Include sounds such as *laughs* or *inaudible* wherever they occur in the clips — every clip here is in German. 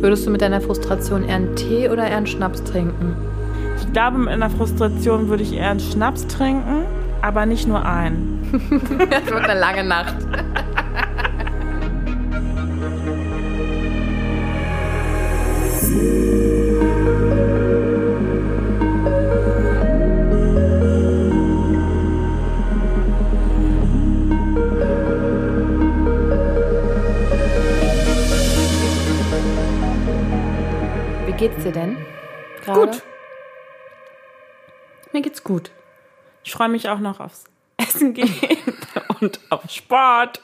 Würdest du mit deiner Frustration eher einen Tee oder eher einen Schnaps trinken? Ich glaube, mit einer Frustration würde ich eher einen Schnaps trinken, aber nicht nur einen. *laughs* das wird eine lange Nacht. Geht's dir denn? Gerade? Gut. Mir geht's gut. Ich freue mich auch noch aufs Essen gehen *laughs* und auf Sport.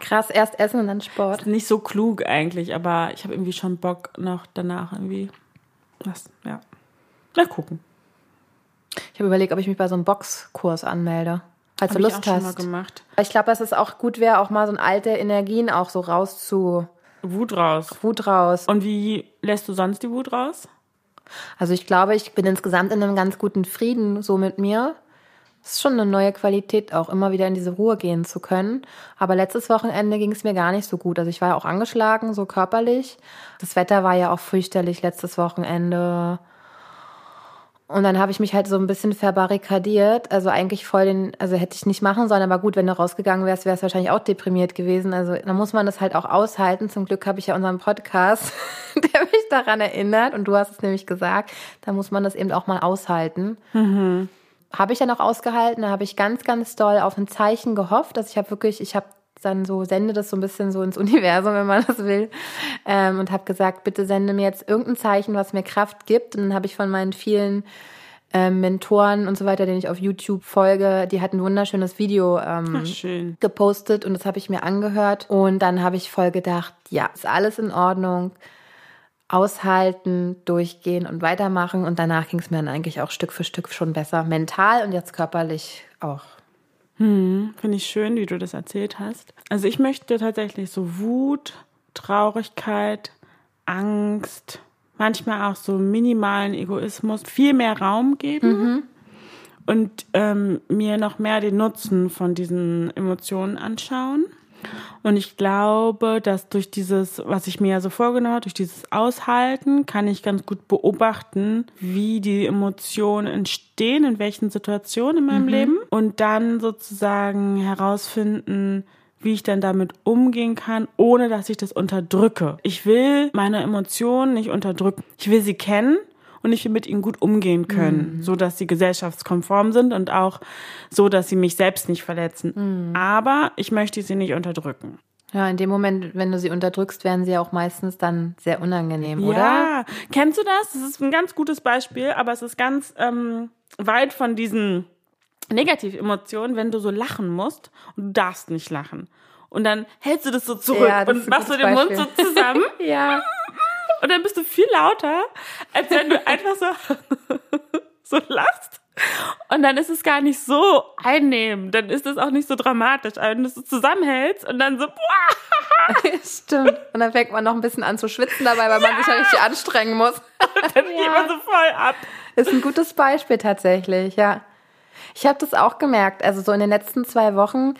Krass, erst Essen und dann Sport. Nicht so klug eigentlich, aber ich habe irgendwie schon Bock noch danach irgendwie was, ja. Mal gucken. Ich habe überlegt, ob ich mich bei so einem Boxkurs anmelde. Falls Hab du ich Lust auch schon mal hast. gemacht. Ich glaube, dass es auch gut wäre, auch mal so alte Energien auch so raus zu Wut raus. Wut raus. Und wie lässt du sonst die Wut raus? Also ich glaube, ich bin insgesamt in einem ganz guten Frieden so mit mir. Es ist schon eine neue Qualität, auch immer wieder in diese Ruhe gehen zu können. Aber letztes Wochenende ging es mir gar nicht so gut. Also ich war ja auch angeschlagen, so körperlich. Das Wetter war ja auch fürchterlich letztes Wochenende. Und dann habe ich mich halt so ein bisschen verbarrikadiert. Also eigentlich voll den, also hätte ich nicht machen sollen, aber gut, wenn du rausgegangen wärst, wärst du wahrscheinlich auch deprimiert gewesen. Also da muss man das halt auch aushalten. Zum Glück habe ich ja unseren Podcast, *laughs* der mich daran erinnert. Und du hast es nämlich gesagt, da muss man das eben auch mal aushalten. Habe ich dann auch ausgehalten. Da habe ich ganz, ganz doll auf ein Zeichen gehofft. Also ich habe wirklich, ich habe dann so, sende das so ein bisschen so ins *laughs* Universum, wenn man das will. Ähm, und habe gesagt, bitte sende mir jetzt irgendein Zeichen, was mir Kraft gibt. Und dann habe ich von meinen vielen ähm, Mentoren und so weiter, denen ich auf YouTube folge, die hatten ein wunderschönes Video ähm, Ach, gepostet und das habe ich mir angehört. Und dann habe ich voll gedacht, ja, ist alles in Ordnung. Aushalten, durchgehen und weitermachen. Und danach ging es mir dann eigentlich auch Stück für Stück schon besser. Mental und jetzt körperlich auch. Finde ich schön, wie du das erzählt hast. Also ich möchte tatsächlich so Wut, Traurigkeit, Angst, manchmal auch so minimalen Egoismus viel mehr Raum geben und ähm, mir noch mehr den Nutzen von diesen Emotionen anschauen. Und ich glaube, dass durch dieses, was ich mir ja so vorgenommen habe, durch dieses Aushalten, kann ich ganz gut beobachten, wie die Emotionen entstehen, in welchen Situationen in meinem Leben. Und dann sozusagen herausfinden, wie ich dann damit umgehen kann, ohne dass ich das unterdrücke. Ich will meine Emotionen nicht unterdrücken. Ich will sie kennen und ich will mit ihnen gut umgehen können, so dass sie gesellschaftskonform sind und auch so, dass sie mich selbst nicht verletzen. Aber ich möchte sie nicht unterdrücken. Ja, in dem Moment, wenn du sie unterdrückst, werden sie ja auch meistens dann sehr unangenehm, oder? Ja, kennst du das? Das ist ein ganz gutes Beispiel, aber es ist ganz ähm, weit von diesen Negativemotionen, wenn du so lachen musst und du darfst nicht lachen. Und dann hältst du das so zurück Ja, das und machst du den Mund so Beispiel. zusammen *laughs* Ja. Und dann bist du viel lauter, als wenn du einfach so, *laughs* so lachst. Und dann ist es gar nicht so einnehmend, dann ist es auch nicht so dramatisch, aber wenn du es zusammenhältst und dann so, *laughs* boah, Stimmt. Und dann fängt man noch ein bisschen an zu schwitzen dabei, weil man sich ja richtig anstrengen muss. *laughs* dann geht man so voll ab. Ist ein gutes Beispiel tatsächlich, ja. Ich habe das auch gemerkt. Also so in den letzten zwei Wochen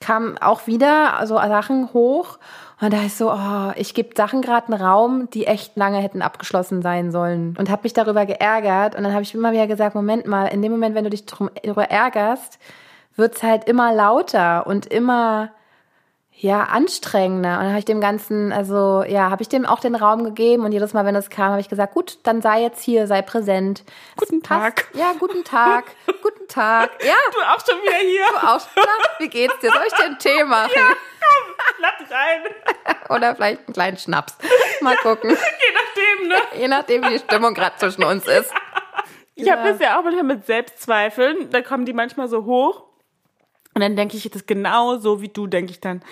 kamen auch wieder so Sachen hoch. Und da ist so, oh, ich gebe Sachen gerade einen Raum, die echt lange hätten abgeschlossen sein sollen. Und habe mich darüber geärgert. Und dann habe ich immer wieder gesagt, Moment mal, in dem Moment, wenn du dich darüber ärgerst, wird's halt immer lauter und immer ja, anstrengender. Und dann habe ich dem Ganzen, also ja, habe ich dem auch den Raum gegeben und jedes Mal, wenn es kam, habe ich gesagt, gut, dann sei jetzt hier, sei präsent. Guten. Tag. Ja, guten Tag. guten Tag. Ja, Du auch schon wieder hier. du auch. Na, wie geht's dir? Soll ich dir einen Tee machen? Lass rein. *laughs* Oder vielleicht einen kleinen Schnaps. Mal gucken. Je nachdem, ne? Je nachdem, wie die Stimmung gerade zwischen uns ist. Ich habe das ja auch manchmal mit Selbstzweifeln. Da kommen die manchmal so hoch. Und dann denke ich das genau so wie du, denke ich dann.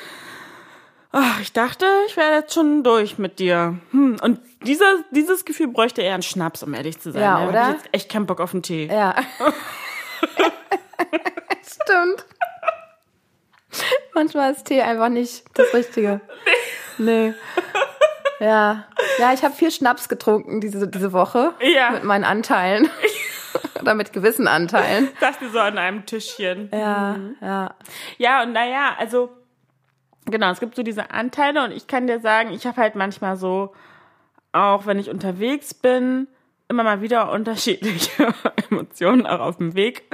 Ach, ich dachte, ich wäre jetzt schon durch mit dir. Hm. Und dieser, dieses Gefühl bräuchte eher einen Schnaps, um ehrlich zu sein. Ja, hab oder? Ich jetzt echt keinen Bock auf einen Tee. Ja. *laughs* Stimmt. Manchmal ist Tee einfach nicht das Richtige. Nee. Ja. Ja, ich habe viel Schnaps getrunken diese, diese Woche. Ja. Mit meinen Anteilen. Oder mit gewissen Anteilen. *laughs* Dachte so an einem Tischchen. Ja, ja. Ja, und naja, also genau, es gibt so diese Anteile und ich kann dir sagen, ich habe halt manchmal so auch wenn ich unterwegs bin, immer mal wieder unterschiedliche *laughs* Emotionen auch auf dem Weg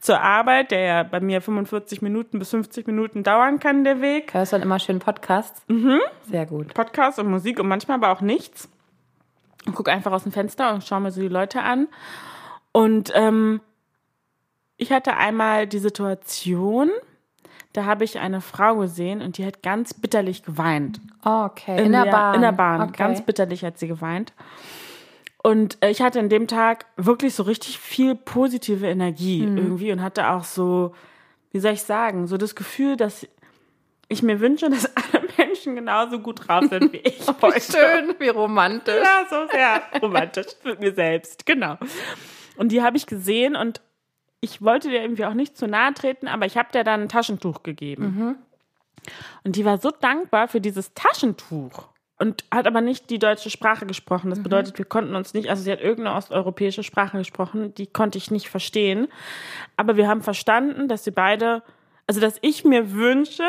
zur Arbeit, der ja bei mir 45 Minuten bis 50 Minuten dauern kann, der Weg. Hörst du dann immer schön Podcasts? Mhm. Sehr gut. Podcast und Musik und manchmal aber auch nichts. Und gucke einfach aus dem Fenster und schaue mir so die Leute an. Und ähm, ich hatte einmal die Situation, da habe ich eine Frau gesehen und die hat ganz bitterlich geweint. Okay. In, in der, Bahn. In der Bahn. Okay. Ganz bitterlich hat sie geweint. Und äh, ich hatte an dem Tag wirklich so richtig viel positive Energie mhm. irgendwie und hatte auch so, wie soll ich sagen, so das Gefühl, dass ich mir wünsche, dass *laughs* alle Menschen genauso gut drauf sind wie ich *laughs* oh, heute. Schön, wie romantisch. Ja, so sehr romantisch mit mir selbst, genau. Und die habe ich gesehen und ich wollte dir irgendwie auch nicht zu nahe treten, aber ich habe dir dann ein Taschentuch gegeben. Mhm. Und die war so dankbar für dieses Taschentuch und hat aber nicht die deutsche Sprache gesprochen. Das mhm. bedeutet, wir konnten uns nicht, also sie hat irgendeine osteuropäische Sprache gesprochen, die konnte ich nicht verstehen. Aber wir haben verstanden, dass sie beide, also dass ich mir wünsche,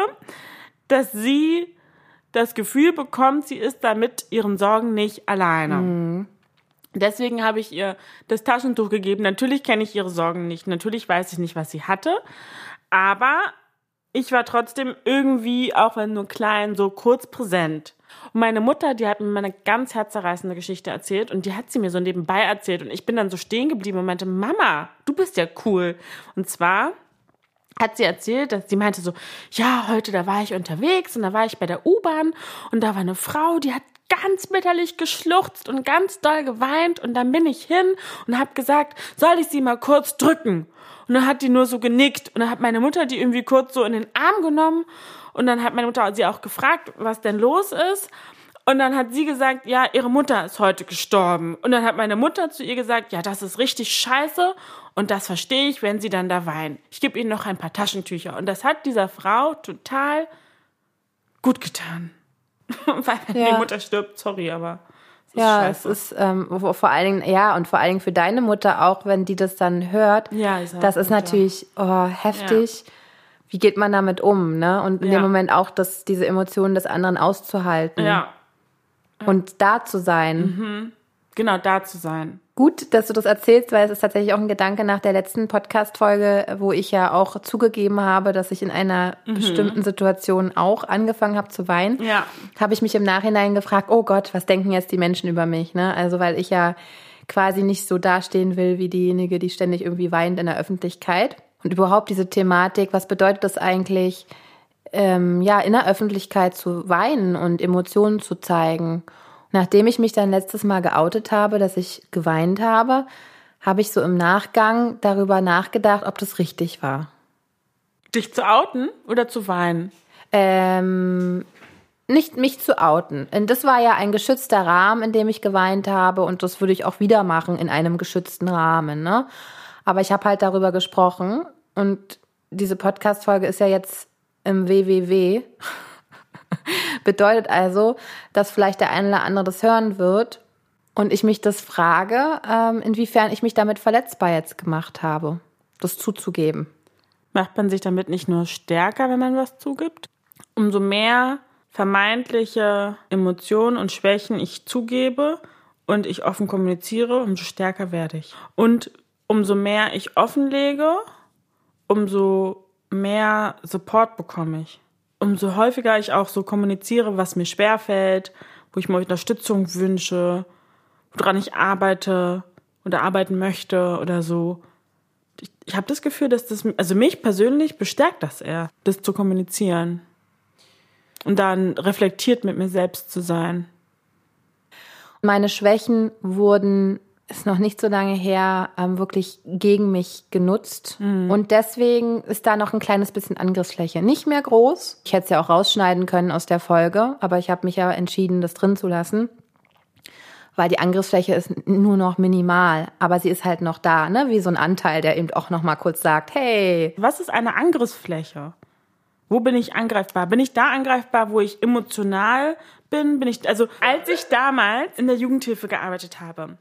dass sie das Gefühl bekommt, sie ist damit ihren Sorgen nicht alleine. Mhm. Deswegen habe ich ihr das Taschentuch gegeben. Natürlich kenne ich ihre Sorgen nicht. Natürlich weiß ich nicht, was sie hatte. Aber ich war trotzdem irgendwie, auch wenn nur klein, so kurz präsent. Und meine Mutter, die hat mir eine ganz herzerreißende Geschichte erzählt und die hat sie mir so nebenbei erzählt und ich bin dann so stehen geblieben und meinte, Mama, du bist ja cool. Und zwar hat sie erzählt, dass sie meinte so, ja, heute da war ich unterwegs und da war ich bei der U-Bahn und da war eine Frau, die hat ganz bitterlich geschluchzt und ganz doll geweint und dann bin ich hin und habe gesagt, soll ich sie mal kurz drücken? Und dann hat die nur so genickt und dann hat meine Mutter die irgendwie kurz so in den Arm genommen und dann hat meine Mutter sie auch gefragt, was denn los ist. Und dann hat sie gesagt, ja, ihre Mutter ist heute gestorben. Und dann hat meine Mutter zu ihr gesagt, ja, das ist richtig scheiße. Und das verstehe ich, wenn sie dann da weinen. Ich gebe ihnen noch ein paar Taschentücher. Und das hat dieser Frau total gut getan. *laughs* Weil wenn ja. die Mutter stirbt, sorry, aber. Ja, scheiße. es ist ähm, vor allen Dingen, ja, und vor allen Dingen für deine Mutter auch, wenn die das dann hört. Ja, das ist natürlich oh, heftig. Ja. Wie geht man damit um, ne? Und in ja. dem Moment auch das, diese Emotionen des anderen auszuhalten. Ja. Und da zu sein. Mhm. Genau, da zu sein. Gut, dass du das erzählst, weil es ist tatsächlich auch ein Gedanke nach der letzten Podcast-Folge, wo ich ja auch zugegeben habe, dass ich in einer mhm. bestimmten Situation auch angefangen habe zu weinen. Ja. Habe ich mich im Nachhinein gefragt, oh Gott, was denken jetzt die Menschen über mich? Ne? Also, weil ich ja quasi nicht so dastehen will wie diejenige, die ständig irgendwie weint in der Öffentlichkeit. Und überhaupt diese Thematik, was bedeutet das eigentlich, ähm, ja, in der Öffentlichkeit zu weinen und Emotionen zu zeigen? Nachdem ich mich dann letztes Mal geoutet habe, dass ich geweint habe, habe ich so im Nachgang darüber nachgedacht, ob das richtig war. Dich zu outen oder zu weinen? Ähm, nicht mich zu outen. Und das war ja ein geschützter Rahmen, in dem ich geweint habe und das würde ich auch wieder machen in einem geschützten Rahmen. Ne? Aber ich habe halt darüber gesprochen und diese Podcast-Folge ist ja jetzt im WWW. Bedeutet also, dass vielleicht der eine oder andere das hören wird und ich mich das frage, ähm, inwiefern ich mich damit verletzbar jetzt gemacht habe, das zuzugeben. Macht man sich damit nicht nur stärker, wenn man was zugibt? Umso mehr vermeintliche Emotionen und Schwächen ich zugebe und ich offen kommuniziere, umso stärker werde ich. Und umso mehr ich offenlege, umso mehr Support bekomme ich umso häufiger ich auch so kommuniziere, was mir schwerfällt, wo ich mir Unterstützung wünsche, woran ich arbeite oder arbeiten möchte oder so. Ich, ich habe das Gefühl, dass das, also mich persönlich bestärkt das eher, das zu kommunizieren. Und dann reflektiert mit mir selbst zu sein. Meine Schwächen wurden ist noch nicht so lange her, ähm, wirklich gegen mich genutzt. Mhm. Und deswegen ist da noch ein kleines bisschen Angriffsfläche. Nicht mehr groß. Ich hätte es ja auch rausschneiden können aus der Folge, aber ich habe mich ja entschieden, das drin zu lassen. Weil die Angriffsfläche ist nur noch minimal, aber sie ist halt noch da, ne? Wie so ein Anteil, der eben auch noch mal kurz sagt, hey. Was ist eine Angriffsfläche? Wo bin ich angreifbar? Bin ich da angreifbar, wo ich emotional bin? Bin ich, also, als ich damals in der Jugendhilfe gearbeitet habe,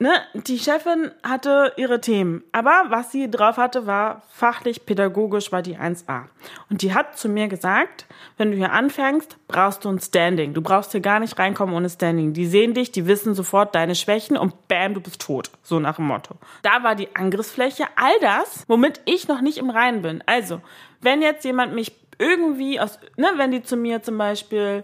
ne, die Chefin hatte ihre Themen, aber was sie drauf hatte, war fachlich, pädagogisch war die 1A. Und die hat zu mir gesagt, wenn du hier anfängst, brauchst du ein Standing. Du brauchst hier gar nicht reinkommen ohne Standing. Die sehen dich, die wissen sofort deine Schwächen und bam, du bist tot. So nach dem Motto. Da war die Angriffsfläche, all das, womit ich noch nicht im Reinen bin. Also, wenn jetzt jemand mich irgendwie aus, ne, wenn die zu mir zum Beispiel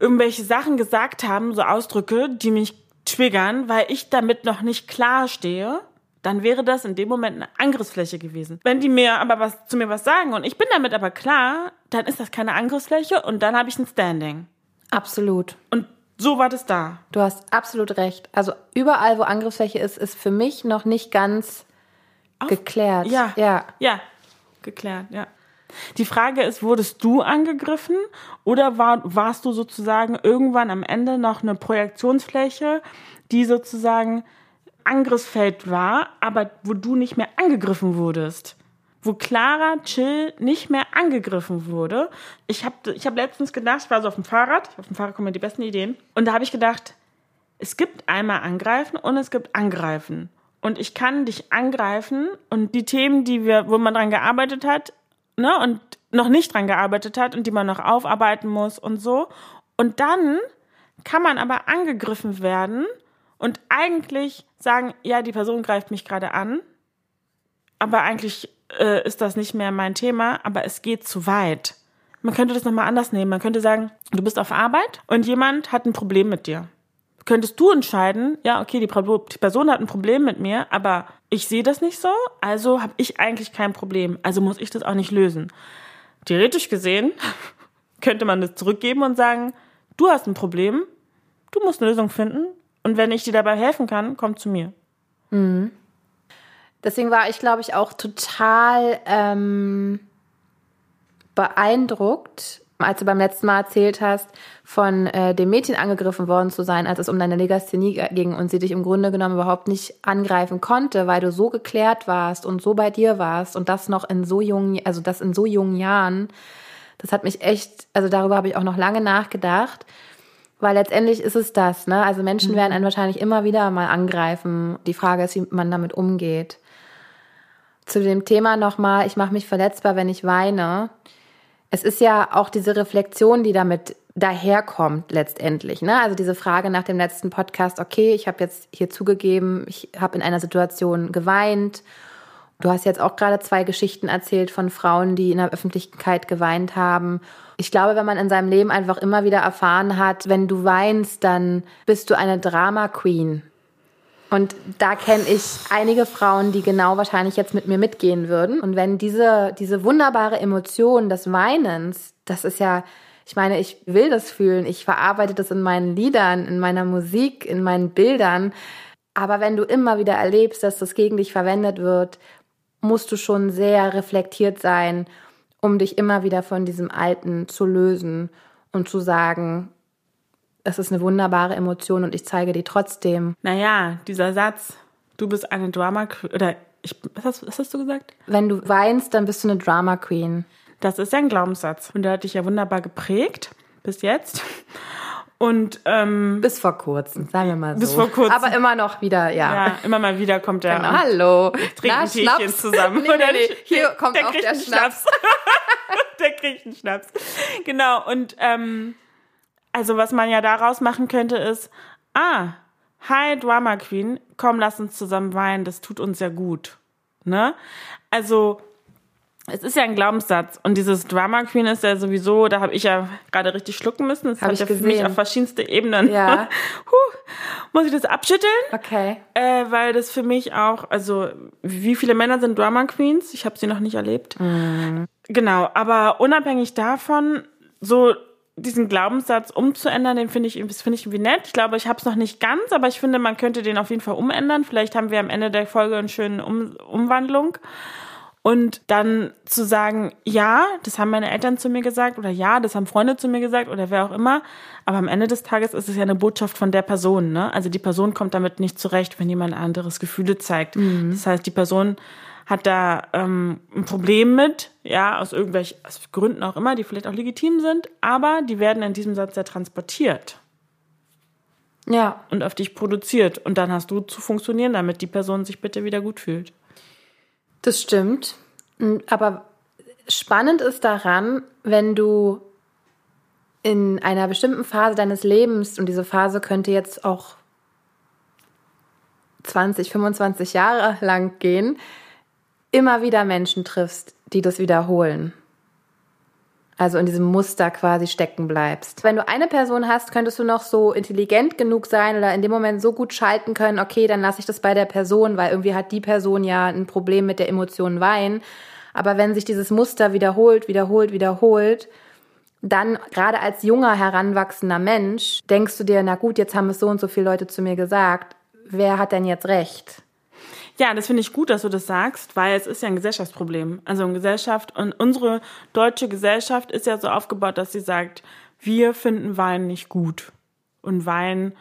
irgendwelche Sachen gesagt haben, so Ausdrücke, die mich triggern, weil ich damit noch nicht klar stehe, dann wäre das in dem Moment eine Angriffsfläche gewesen. Wenn die mir aber was zu mir was sagen und ich bin damit aber klar, dann ist das keine Angriffsfläche und dann habe ich ein Standing. Absolut. Und so war das da. Du hast absolut recht. Also überall, wo Angriffsfläche ist, ist für mich noch nicht ganz Auf, geklärt. Ja. Ja. Ja. Geklärt, ja. Die Frage ist, wurdest du angegriffen oder war, warst du sozusagen irgendwann am Ende noch eine Projektionsfläche, die sozusagen Angriffsfeld war, aber wo du nicht mehr angegriffen wurdest? Wo Clara Chill nicht mehr angegriffen wurde. Ich habe ich hab letztens gedacht, ich war so auf dem Fahrrad, auf dem Fahrrad kommen mir die besten Ideen, und da habe ich gedacht, es gibt einmal angreifen und es gibt angreifen. Und ich kann dich angreifen und die Themen, die wir, wo man dran gearbeitet hat, ne, und noch nicht dran gearbeitet hat und die man noch aufarbeiten muss und so. Und dann kann man aber angegriffen werden und eigentlich sagen, ja, die Person greift mich gerade an, aber eigentlich äh, ist das nicht mehr mein Thema, aber es geht zu weit. Man könnte das nochmal anders nehmen. Man könnte sagen, du bist auf Arbeit und jemand hat ein Problem mit dir. Könntest du entscheiden, ja, okay, die, Person hat ein Problem mit mir, aber ich sehe das nicht so, also habe ich eigentlich kein Problem, also muss ich das auch nicht lösen. Theoretisch gesehen *laughs* könnte man das zurückgeben und sagen, du hast ein Problem, du musst eine Lösung finden und wenn ich dir dabei helfen kann, komm zu mir. Mhm. Deswegen war ich, glaube ich, auch total ähm, beeindruckt, als du beim letzten Mal erzählt hast, von äh, dem Mädchen angegriffen worden zu sein, als es um deine Legasthenie ging und sie dich im Grunde genommen überhaupt nicht angreifen konnte, weil du so geklärt warst und so bei dir warst und das noch in so jungen, also das in so jungen Jahren, das hat mich echt, also darüber habe ich auch noch lange nachgedacht, weil letztendlich ist es das, ne? Also Menschen mhm. werden einen wahrscheinlich immer wieder mal angreifen. Die Frage ist, wie man damit umgeht. Zu dem Thema nochmal, ich mache mich verletzbar, wenn ich weine es ist ja auch diese Reflexion, die damit daherkommt letztendlich. Ne? Also diese Frage nach dem letzten Podcast, okay, ich habe jetzt hier zugegeben, ich habe in einer Situation geweint. Du hast jetzt auch gerade zwei Geschichten erzählt von Frauen, die in der Öffentlichkeit geweint haben. Ich glaube, wenn man in seinem Leben einfach immer wieder erfahren hat, wenn du weinst, dann bist du eine Drama Queen. Und da kenne ich einige Frauen, die genau wahrscheinlich jetzt mit mir mitgehen würden. Und wenn diese, diese wunderbare Emotion des Weinens, das ist ja, ich meine, ich will das fühlen, ich verarbeite das in meinen Liedern, in meiner Musik, in meinen Bildern. Aber wenn du immer wieder erlebst, dass das gegen dich verwendet wird, musst du schon sehr reflektiert sein, um dich immer wieder von diesem Alten zu lösen und zu sagen, es ist eine wunderbare Emotion und ich zeige die trotzdem. Naja, dieser Satz, du bist eine Drama Queen, oder ich, was, hast, was hast du gesagt? Wenn du weinst, dann bist du eine Drama Queen. Das ist ja ein Glaubenssatz und der hat dich ja wunderbar geprägt bis jetzt. Und ähm, bis vor kurzem, sagen wir mal so. Bis vor kurzem. Aber immer noch wieder, ja. Ja, immer mal wieder kommt der. Genau. Hallo. Trinken Teechen zusammen. *laughs* nee, nee, nee. Hier der, kommt der auch der Schnaps. Schnaps. *laughs* der kriegt einen Schnaps. Genau. Und ähm, also was man ja daraus machen könnte ist, ah, hi Drama Queen, komm, lass uns zusammen weinen, das tut uns ja gut. Ne? Also es ist ja ein Glaubenssatz und dieses Drama Queen ist ja sowieso, da habe ich ja gerade richtig schlucken müssen. Das hab hat ja für mich auf verschiedenste Ebenen. Ja. *laughs* huh, muss ich das abschütteln? Okay. Äh, weil das für mich auch, also wie viele Männer sind Drama Queens? Ich habe sie noch nicht erlebt. Mhm. Genau, aber unabhängig davon, so diesen Glaubenssatz umzuändern, den finde ich, finde ich irgendwie nett. Ich glaube, ich habe es noch nicht ganz, aber ich finde, man könnte den auf jeden Fall umändern. Vielleicht haben wir am Ende der Folge eine schöne um Umwandlung. Und dann zu sagen, ja, das haben meine Eltern zu mir gesagt oder ja, das haben Freunde zu mir gesagt oder wer auch immer. Aber am Ende des Tages ist es ja eine Botschaft von der Person. Ne? Also die Person kommt damit nicht zurecht, wenn jemand anderes Gefühle zeigt. Mhm. Das heißt, die Person hat da ähm, ein Problem mit, ja, aus irgendwelchen aus Gründen auch immer, die vielleicht auch legitim sind, aber die werden in diesem Satz ja transportiert. Ja. Und auf dich produziert. Und dann hast du zu funktionieren, damit die Person sich bitte wieder gut fühlt. Das stimmt. Aber spannend ist daran, wenn du in einer bestimmten Phase deines Lebens, und diese Phase könnte jetzt auch 20, 25 Jahre lang gehen, immer wieder Menschen triffst, die das wiederholen. Also in diesem Muster quasi stecken bleibst. Wenn du eine Person hast, könntest du noch so intelligent genug sein oder in dem Moment so gut schalten können, okay, dann lasse ich das bei der Person, weil irgendwie hat die Person ja ein Problem mit der Emotion Wein. Aber wenn sich dieses Muster wiederholt, wiederholt, wiederholt, dann gerade als junger, heranwachsender Mensch denkst du dir, na gut, jetzt haben es so und so viele Leute zu mir gesagt, wer hat denn jetzt recht? Ja, das finde ich gut, dass du das sagst, weil es ist ja ein Gesellschaftsproblem. Also eine Gesellschaft und unsere deutsche Gesellschaft ist ja so aufgebaut, dass sie sagt, wir finden Wein nicht gut und Wein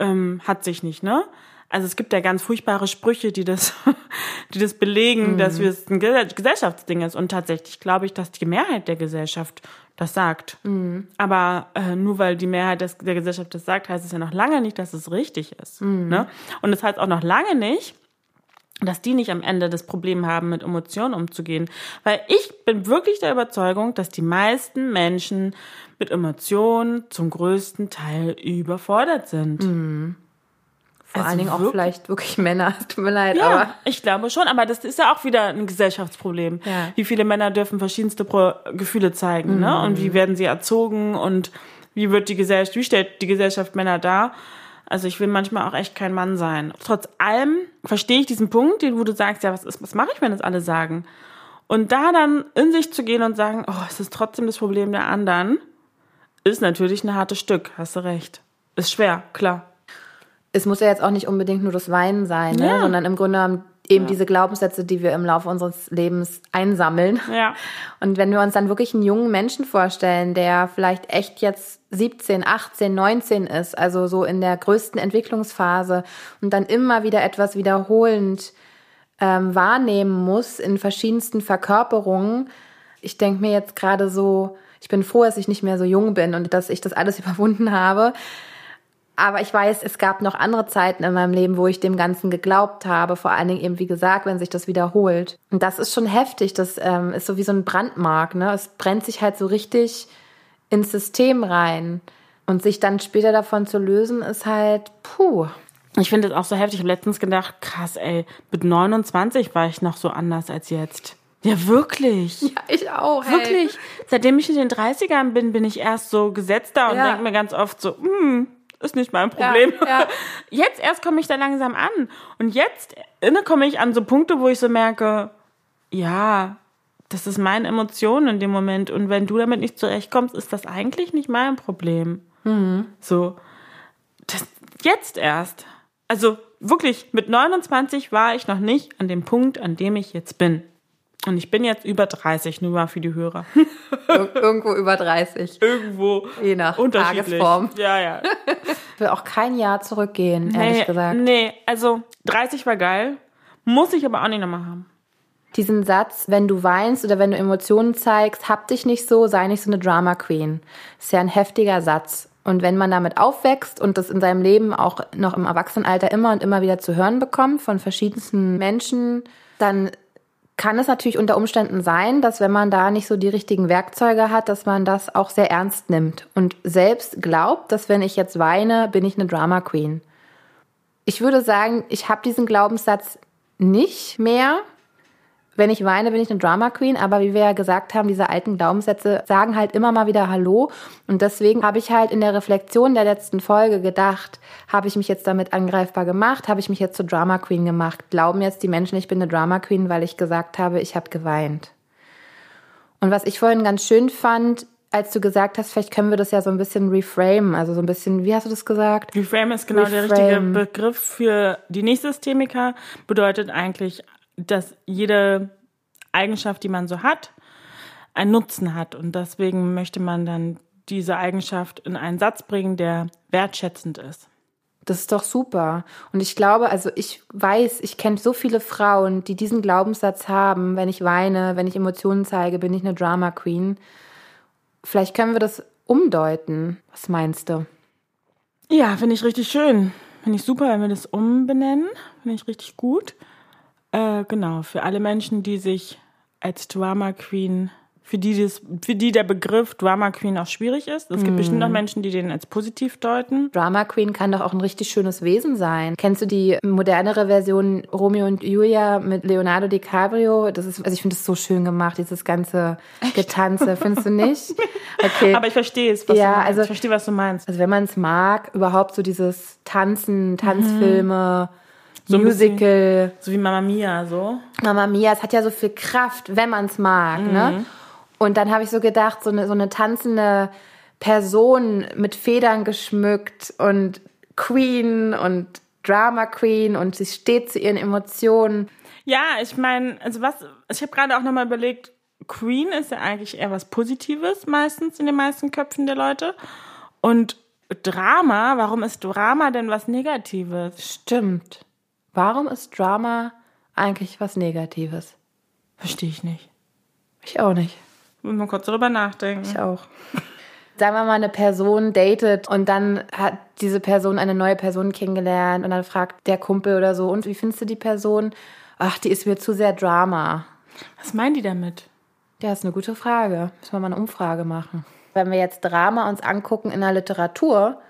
ähm, hat sich nicht, ne? Also es gibt ja ganz furchtbare Sprüche, die das, *laughs* die das belegen, mhm. dass es ein Gesellschaftsding ist. Und tatsächlich glaube ich, dass die Mehrheit der Gesellschaft das sagt. Mhm. Aber äh, nur weil die Mehrheit des, der Gesellschaft das sagt, heißt es ja noch lange nicht, dass es richtig ist. Mhm. Ne? Und es das heißt auch noch lange nicht, dass die nicht am Ende das Problem haben, mit Emotionen umzugehen. Weil ich bin wirklich der Überzeugung, dass die meisten Menschen mit Emotionen zum größten Teil überfordert sind. Mhm. Vor also allen Dingen auch vielleicht wirklich Männer. *laughs* Tut mir leid, ja, aber. Ich glaube schon, aber das ist ja auch wieder ein Gesellschaftsproblem. Ja. Wie viele Männer dürfen verschiedenste Pro Gefühle zeigen, mhm. ne? Und wie werden sie erzogen und wie wird die Gesellschaft, wie stellt die Gesellschaft Männer dar? Also ich will manchmal auch echt kein Mann sein. Trotz allem verstehe ich diesen Punkt, den wo du sagst, ja, was ist, was mache ich, wenn das alle sagen? Und da dann in sich zu gehen und sagen, oh, es ist trotzdem das Problem der anderen, ist natürlich ein hartes Stück, hast du recht. Ist schwer, klar es muss ja jetzt auch nicht unbedingt nur das Weinen sein, ne? Ja. sondern im Grunde eben ja. diese Glaubenssätze, die wir im Laufe unseres Lebens einsammeln. Ja. Und wenn wir uns dann wirklich einen jungen Menschen vorstellen, der vielleicht echt jetzt 17, 18, 19 ist, also so in der größten Entwicklungsphase und dann immer wieder etwas wiederholend ähm, wahrnehmen muss in verschiedensten Verkörperungen. Ich denke mir jetzt gerade so, ich bin froh, dass ich nicht mehr so jung bin und dass ich das alles *laughs* überwunden habe. Aber ich weiß, es gab noch andere Zeiten in meinem Leben, wo ich dem Ganzen geglaubt habe. Vor allen Dingen eben, wie gesagt, wenn sich das wiederholt. Und das ist schon heftig. Das ähm, ist so wie so ein Brandmark. Ne? Es brennt sich halt so richtig ins System rein. Und sich dann später davon zu lösen, ist halt, puh. Ich finde es auch so heftig. Ich habe letztens gedacht, krass, ey, mit 29 war ich noch so anders als jetzt. Ja, wirklich. Ja, ich auch. Wirklich. Hey. Seitdem ich in den 30ern bin, bin ich erst so gesetzter und ja. denke mir ganz oft so, hm, ist nicht mein Problem. Ja, ja. Jetzt erst komme ich da langsam an. Und jetzt inne komme ich an so Punkte, wo ich so merke, ja, das ist meine Emotion in dem Moment. Und wenn du damit nicht zurechtkommst, ist das eigentlich nicht mein Problem. Mhm. So, das, jetzt erst. Also wirklich, mit 29 war ich noch nicht an dem Punkt, an dem ich jetzt bin. Und ich bin jetzt über 30, nur mal für die Hörer. *laughs* Ir irgendwo über 30. Irgendwo. Je nach Tagesform. Ja, ja. Ich will auch kein Jahr zurückgehen, ehrlich nee, gesagt. Nee, also 30 war geil, muss ich aber auch nicht nochmal haben. Diesen Satz, wenn du weinst oder wenn du Emotionen zeigst, hab dich nicht so, sei nicht so eine Drama Queen. Ist ja ein heftiger Satz. Und wenn man damit aufwächst und das in seinem Leben auch noch im Erwachsenenalter immer und immer wieder zu hören bekommt von verschiedensten Menschen, dann kann es natürlich unter Umständen sein, dass wenn man da nicht so die richtigen Werkzeuge hat, dass man das auch sehr ernst nimmt und selbst glaubt, dass wenn ich jetzt weine, bin ich eine Drama Queen. Ich würde sagen, ich habe diesen Glaubenssatz nicht mehr, wenn ich weine, bin ich eine Drama Queen, aber wie wir ja gesagt haben, diese alten Glaubenssätze sagen halt immer mal wieder Hallo. Und deswegen habe ich halt in der Reflexion der letzten Folge gedacht, habe ich mich jetzt damit angreifbar gemacht, habe ich mich jetzt zur Drama Queen gemacht. Glauben jetzt die Menschen, ich bin eine Drama Queen, weil ich gesagt habe, ich habe geweint. Und was ich vorhin ganz schön fand, als du gesagt hast, vielleicht können wir das ja so ein bisschen reframe, also so ein bisschen, wie hast du das gesagt? Reframe ist genau reframe. der richtige Begriff für die Nicht-Systemiker, bedeutet eigentlich dass jede Eigenschaft, die man so hat, einen Nutzen hat. Und deswegen möchte man dann diese Eigenschaft in einen Satz bringen, der wertschätzend ist. Das ist doch super. Und ich glaube, also ich weiß, ich kenne so viele Frauen, die diesen Glaubenssatz haben, wenn ich weine, wenn ich Emotionen zeige, bin ich eine Drama Queen. Vielleicht können wir das umdeuten. Was meinst du? Ja, finde ich richtig schön. Finde ich super, wenn wir das umbenennen. Finde ich richtig gut. Äh, genau, für alle Menschen, die sich als Drama Queen für die, das, für die der Begriff Drama Queen auch schwierig ist. Es gibt mm. bestimmt auch Menschen, die den als positiv deuten. Drama Queen kann doch auch ein richtig schönes Wesen sein. Kennst du die modernere Version Romeo und Julia mit Leonardo DiCaprio? Das ist, also ich finde es so schön gemacht, dieses ganze Getanze. Findest du *laughs* nicht? Okay. Aber ich verstehe es, was ja. Also, ich verstehe, was du meinst. Also wenn man es mag, überhaupt so dieses Tanzen, Tanzfilme, mhm so Musical. Bisschen, so wie Mama Mia, so. Mama Mia, es hat ja so viel Kraft, wenn man es mag, ne? mhm. ne? Und dann habe ich so gedacht, so eine, so eine tanzende Person mit Federn geschmückt und Queen und Drama Queen und sie steht zu ihren Emotionen. Ja, ich meine, also was, ich habe gerade auch nochmal überlegt, Queen ist ja eigentlich eher was Positives meistens in den meisten Köpfen der Leute. Und Drama, warum ist Drama denn was Negatives? Stimmt. Warum ist Drama eigentlich was Negatives? Verstehe ich nicht. Ich auch nicht. Muss mal kurz darüber nachdenken. Ich auch. Sagen wir mal, eine Person datet und dann hat diese Person eine neue Person kennengelernt und dann fragt der Kumpel oder so, und wie findest du die Person? Ach, die ist mir zu sehr Drama. Was meinen die damit? Ja, ist eine gute Frage. Müssen wir mal eine Umfrage machen. Wenn wir jetzt Drama uns angucken in der Literatur,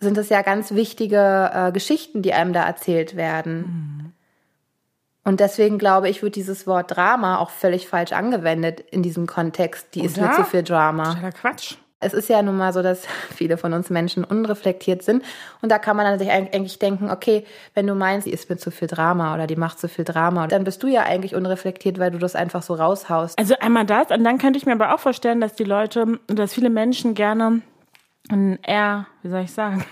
sind es ja ganz wichtige äh, Geschichten, die einem da erzählt werden. Mhm. Und deswegen glaube ich, wird dieses Wort Drama auch völlig falsch angewendet in diesem Kontext. Die Oder? ist mir zu viel Drama. Totaler Quatsch. Es ist ja nun mal so, dass *laughs* viele von uns Menschen unreflektiert sind. Und da kann man dann sich eigentlich denken, okay, wenn du meinst, die ist mir zu viel Drama oder die macht zu viel Drama, dann bist du ja eigentlich unreflektiert, weil du das einfach so raushaust. Also einmal das, und dann könnte ich mir aber auch vorstellen, dass die Leute, dass viele Menschen gerne ein eher, wie soll ich sagen,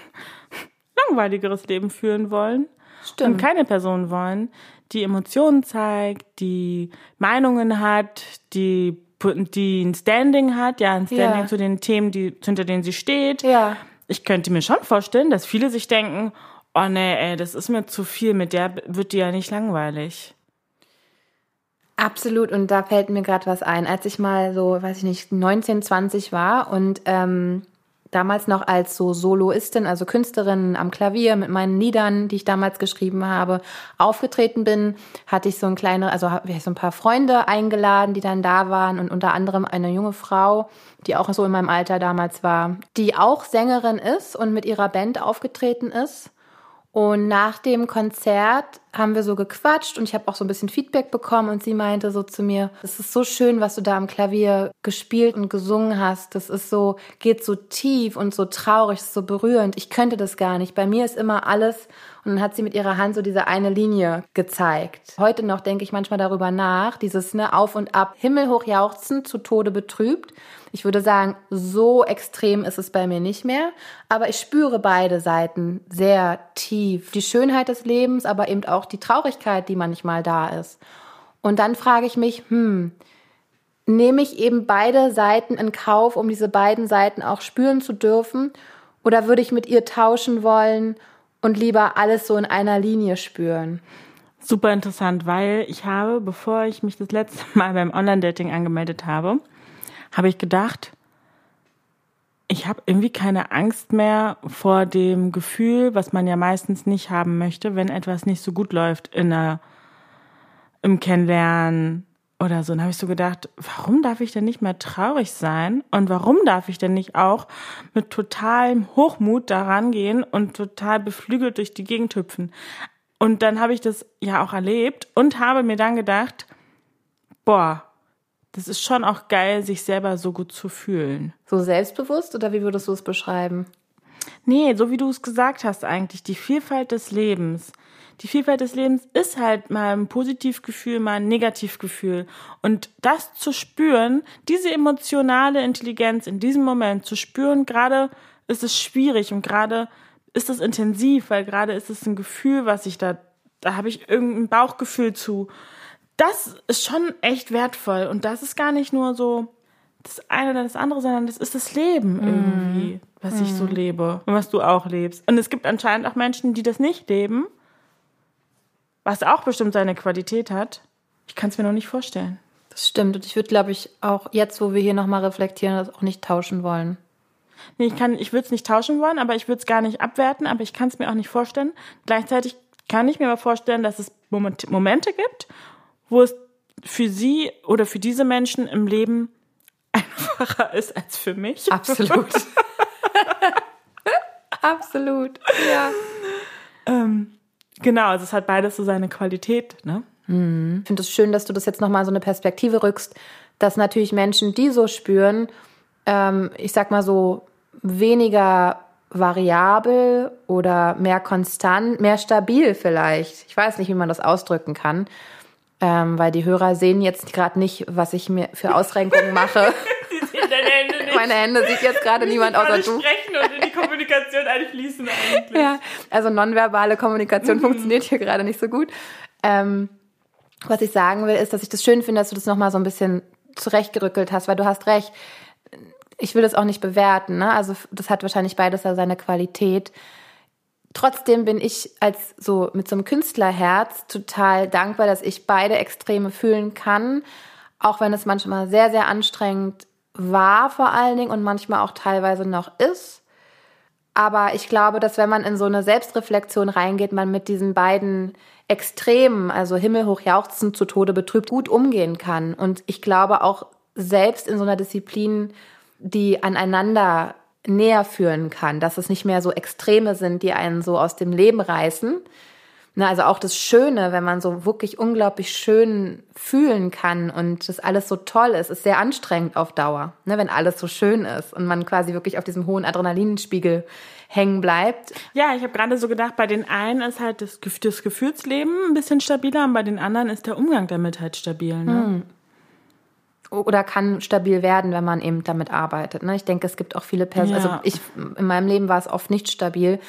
*laughs* langweiligeres Leben führen wollen. Stimmt. Und keine Person wollen, die Emotionen zeigt, die Meinungen hat, die, die ein Standing hat, ja, ein Standing ja. zu den Themen, die, hinter denen sie steht. Ja. Ich könnte mir schon vorstellen, dass viele sich denken, oh nee, ey, das ist mir zu viel, mit der wird die ja nicht langweilig. Absolut, und da fällt mir gerade was ein. Als ich mal so, weiß ich nicht, 19, 20 war und ähm, damals noch als so Soloistin, also Künstlerin am Klavier mit meinen Liedern, die ich damals geschrieben habe, aufgetreten bin, hatte ich so ein kleine, also habe ich so ein paar Freunde eingeladen, die dann da waren und unter anderem eine junge Frau, die auch so in meinem Alter damals war, die auch Sängerin ist und mit ihrer Band aufgetreten ist. Und nach dem Konzert haben wir so gequatscht und ich habe auch so ein bisschen Feedback bekommen und sie meinte so zu mir, es ist so schön, was du da am Klavier gespielt und gesungen hast. Das ist so, geht so tief und so traurig, so berührend. Ich könnte das gar nicht. Bei mir ist immer alles und dann hat sie mit ihrer Hand so diese eine Linie gezeigt. Heute noch denke ich manchmal darüber nach, dieses ne, Auf und Ab, himmelhoch jauchzen, zu Tode betrübt. Ich würde sagen, so extrem ist es bei mir nicht mehr, aber ich spüre beide Seiten sehr tief. Die Schönheit des Lebens, aber eben auch die Traurigkeit, die manchmal da ist. Und dann frage ich mich, hm, nehme ich eben beide Seiten in Kauf, um diese beiden Seiten auch spüren zu dürfen? Oder würde ich mit ihr tauschen wollen und lieber alles so in einer Linie spüren? Super interessant, weil ich habe, bevor ich mich das letzte *laughs* Mal beim Online-Dating angemeldet habe, habe ich gedacht, ich habe irgendwie keine Angst mehr vor dem Gefühl, was man ja meistens nicht haben möchte, wenn etwas nicht so gut läuft in einer, im Kennenlernen oder so. Und habe ich so gedacht, warum darf ich denn nicht mehr traurig sein? Und warum darf ich denn nicht auch mit totalem Hochmut daran gehen und total beflügelt durch die Gegend hüpfen? Und dann habe ich das ja auch erlebt und habe mir dann gedacht, boah, das ist schon auch geil, sich selber so gut zu fühlen. So selbstbewusst oder wie würdest du es beschreiben? Nee, so wie du es gesagt hast eigentlich, die Vielfalt des Lebens. Die Vielfalt des Lebens ist halt mal ein Positivgefühl, mal ein Negativgefühl. Und das zu spüren, diese emotionale Intelligenz in diesem Moment zu spüren, gerade ist es schwierig und gerade ist es intensiv, weil gerade ist es ein Gefühl, was ich da, da habe ich irgendein Bauchgefühl zu das ist schon echt wertvoll. Und das ist gar nicht nur so das eine oder das andere, sondern das ist das Leben mhm. irgendwie, was mm. ich so mhm. lebe und was du auch lebst. Und es gibt anscheinend auch Menschen, die das nicht leben, was auch bestimmt seine Qualität hat. Ich kann es mir noch nicht vorstellen. Das stimmt. Und ich würde, glaube ich, auch jetzt, wo wir hier nochmal reflektieren, das auch nicht tauschen wollen. Nee, ich kann, ich würde es nicht tauschen wollen, aber ich würde es gar nicht abwerten, aber ich kann es mir auch nicht vorstellen. Gleichzeitig kann ich mir aber vorstellen, dass es Momente gibt, wo es für sie oder für diese Menschen im Leben einfacher ist als für mich. Absolut. *laughs* Absolut, ja. Ähm, genau, also es hat beides so seine Qualität, ne? Ich finde es schön, dass du das jetzt nochmal so eine Perspektive rückst, dass natürlich Menschen, die so spüren, ähm, ich sag mal so, weniger variabel oder mehr konstant, mehr stabil vielleicht. Ich weiß nicht, wie man das ausdrücken kann. Ähm, weil die Hörer sehen jetzt gerade nicht, was ich mir für Ausrenkungen mache. *laughs* Deine Hände *laughs* nicht. Meine Hände sieht jetzt gerade niemand außer du. sprechen und in die Kommunikation einfließen eigentlich. Ja, also nonverbale Kommunikation funktioniert hier gerade nicht so gut. Ähm, was ich sagen will, ist, dass ich das schön finde, dass du das nochmal so ein bisschen zurechtgerückelt hast, weil du hast recht. Ich will das auch nicht bewerten, ne? Also das hat wahrscheinlich beides ja seine Qualität. Trotzdem bin ich als so mit so einem Künstlerherz total dankbar, dass ich beide Extreme fühlen kann, auch wenn es manchmal sehr, sehr anstrengend war vor allen Dingen und manchmal auch teilweise noch ist. Aber ich glaube, dass wenn man in so eine Selbstreflexion reingeht, man mit diesen beiden Extremen, also himmelhoch jauchzend zu Tode betrübt, gut umgehen kann. Und ich glaube auch selbst in so einer Disziplin, die aneinander näher führen kann, dass es nicht mehr so Extreme sind, die einen so aus dem Leben reißen. Na, also auch das Schöne, wenn man so wirklich unglaublich schön fühlen kann und das alles so toll ist, ist sehr anstrengend auf Dauer, ne, wenn alles so schön ist und man quasi wirklich auf diesem hohen Adrenalinspiegel hängen bleibt. Ja, ich habe gerade so gedacht, bei den einen ist halt das, das Gefühlsleben ein bisschen stabiler und bei den anderen ist der Umgang damit halt stabil. Ne? Oder kann stabil werden, wenn man eben damit arbeitet. Ne? Ich denke, es gibt auch viele Personen. Ja. Also ich in meinem Leben war es oft nicht stabil.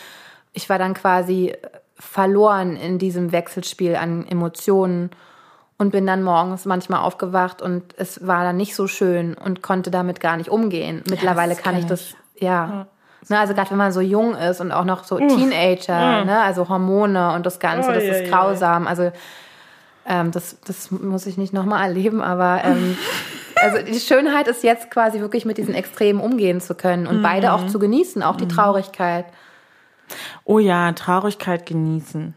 Ich war dann quasi verloren in diesem Wechselspiel an Emotionen und bin dann morgens manchmal aufgewacht und es war dann nicht so schön und konnte damit gar nicht umgehen. Mittlerweile das kann ich das, ja. Ne, also gerade wenn man so jung ist und auch noch so Teenager, ne, also Hormone und das Ganze, Oh, das ja, ist ja. grausam. Also ähm, das, das muss ich nicht nochmal erleben, aber ähm, also die Schönheit ist jetzt quasi wirklich mit diesen Extremen umgehen zu können und beide auch zu genießen, auch die Traurigkeit. Oh ja, Traurigkeit genießen.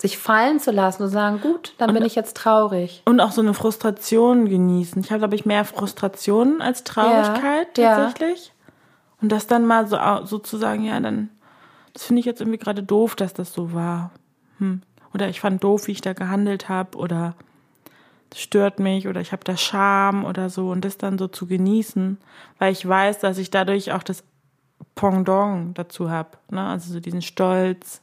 Sich fallen zu lassen und sagen, gut, dann bin ich jetzt traurig. Und auch so eine Frustration genießen. Ich habe, glaube ich, mehr Frustration als Traurigkeit Ja, ja. tatsächlich. Und das dann mal so sozusagen, ja, dann, das finde ich jetzt irgendwie gerade doof, dass das so war. Hm. Oder ich fand doof, wie ich da gehandelt habe. Oder das stört mich. Oder ich habe da Scham oder so. Und das dann so zu genießen. Weil ich weiß, dass ich dadurch auch das Pendant dazu habe. Ne? Also so diesen Stolz,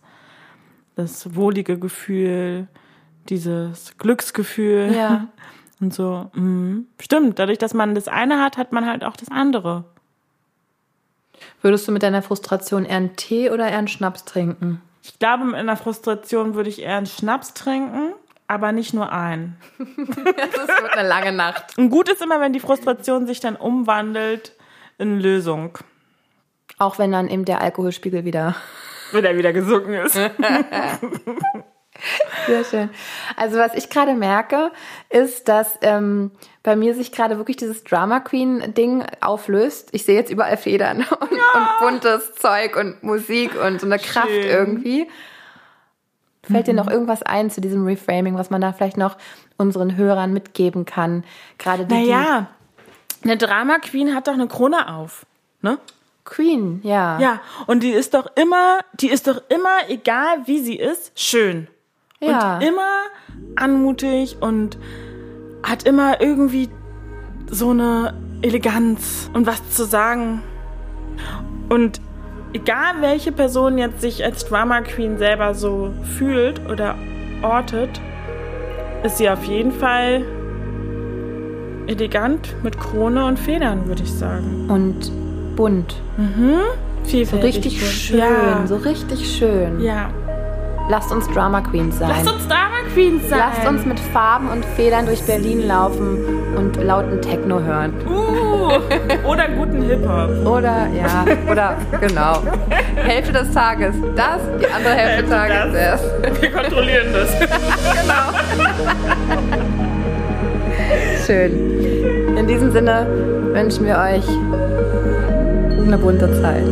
das wohlige Gefühl, dieses Glücksgefühl. Ja. *laughs* Und so, mhm. stimmt, dadurch, dass man das eine hat, hat man halt auch das andere. Würdest du mit deiner Frustration eher einen Tee oder eher einen Schnaps trinken? Ich glaube, mit einer Frustration würde ich eher einen Schnaps trinken, aber nicht nur einen. *laughs* Das wird eine lange Nacht. Und gut ist immer, wenn die Frustration sich dann umwandelt in Lösung. Auch wenn dann eben der Alkoholspiegel wieder Wenn er wieder gesunken ist. *laughs* *laughs* Sehr schön. Also was ich gerade merke, ist, dass ähm, bei mir sich gerade wirklich dieses Drama Queen Ding auflöst. Ich sehe jetzt überall Federn *laughs* und, und buntes Zeug und Musik und so eine Kraft Schön. irgendwie. Fällt dir noch irgendwas ein zu diesem Reframing, was man da vielleicht noch unseren Hörern mitgeben kann? Gerade die, Naja, eine Drama Queen hat doch eine Krone auf. Ne? Queen, ja. Ja, und die ist doch immer, die ist doch immer, egal wie sie ist, schön. Ja. Und immer anmutig und hat immer irgendwie so eine Eleganz und was zu sagen. Und egal welche Person jetzt sich als Drama Queen selber so fühlt oder ortet, ist sie auf jeden Fall elegant mit Krone und Federn, würde ich sagen. Und bunt. So Vielfältig. richtig bunt. schön, Ja. so richtig schön. ja. Lasst uns Drama Queens sein. Lasst uns Drama Queens sein. Lasst uns mit Farben und Federn durch Berlin laufen und lauten Techno hören. Uh, oder guten Hip-Hop. *laughs* Oder, ja, oder, genau. Hälfte des Tages das, die andere Hälfte des Tages das. Wir kontrollieren das. Schön. In diesem Sinne wünschen wir euch eine bunte Zeit.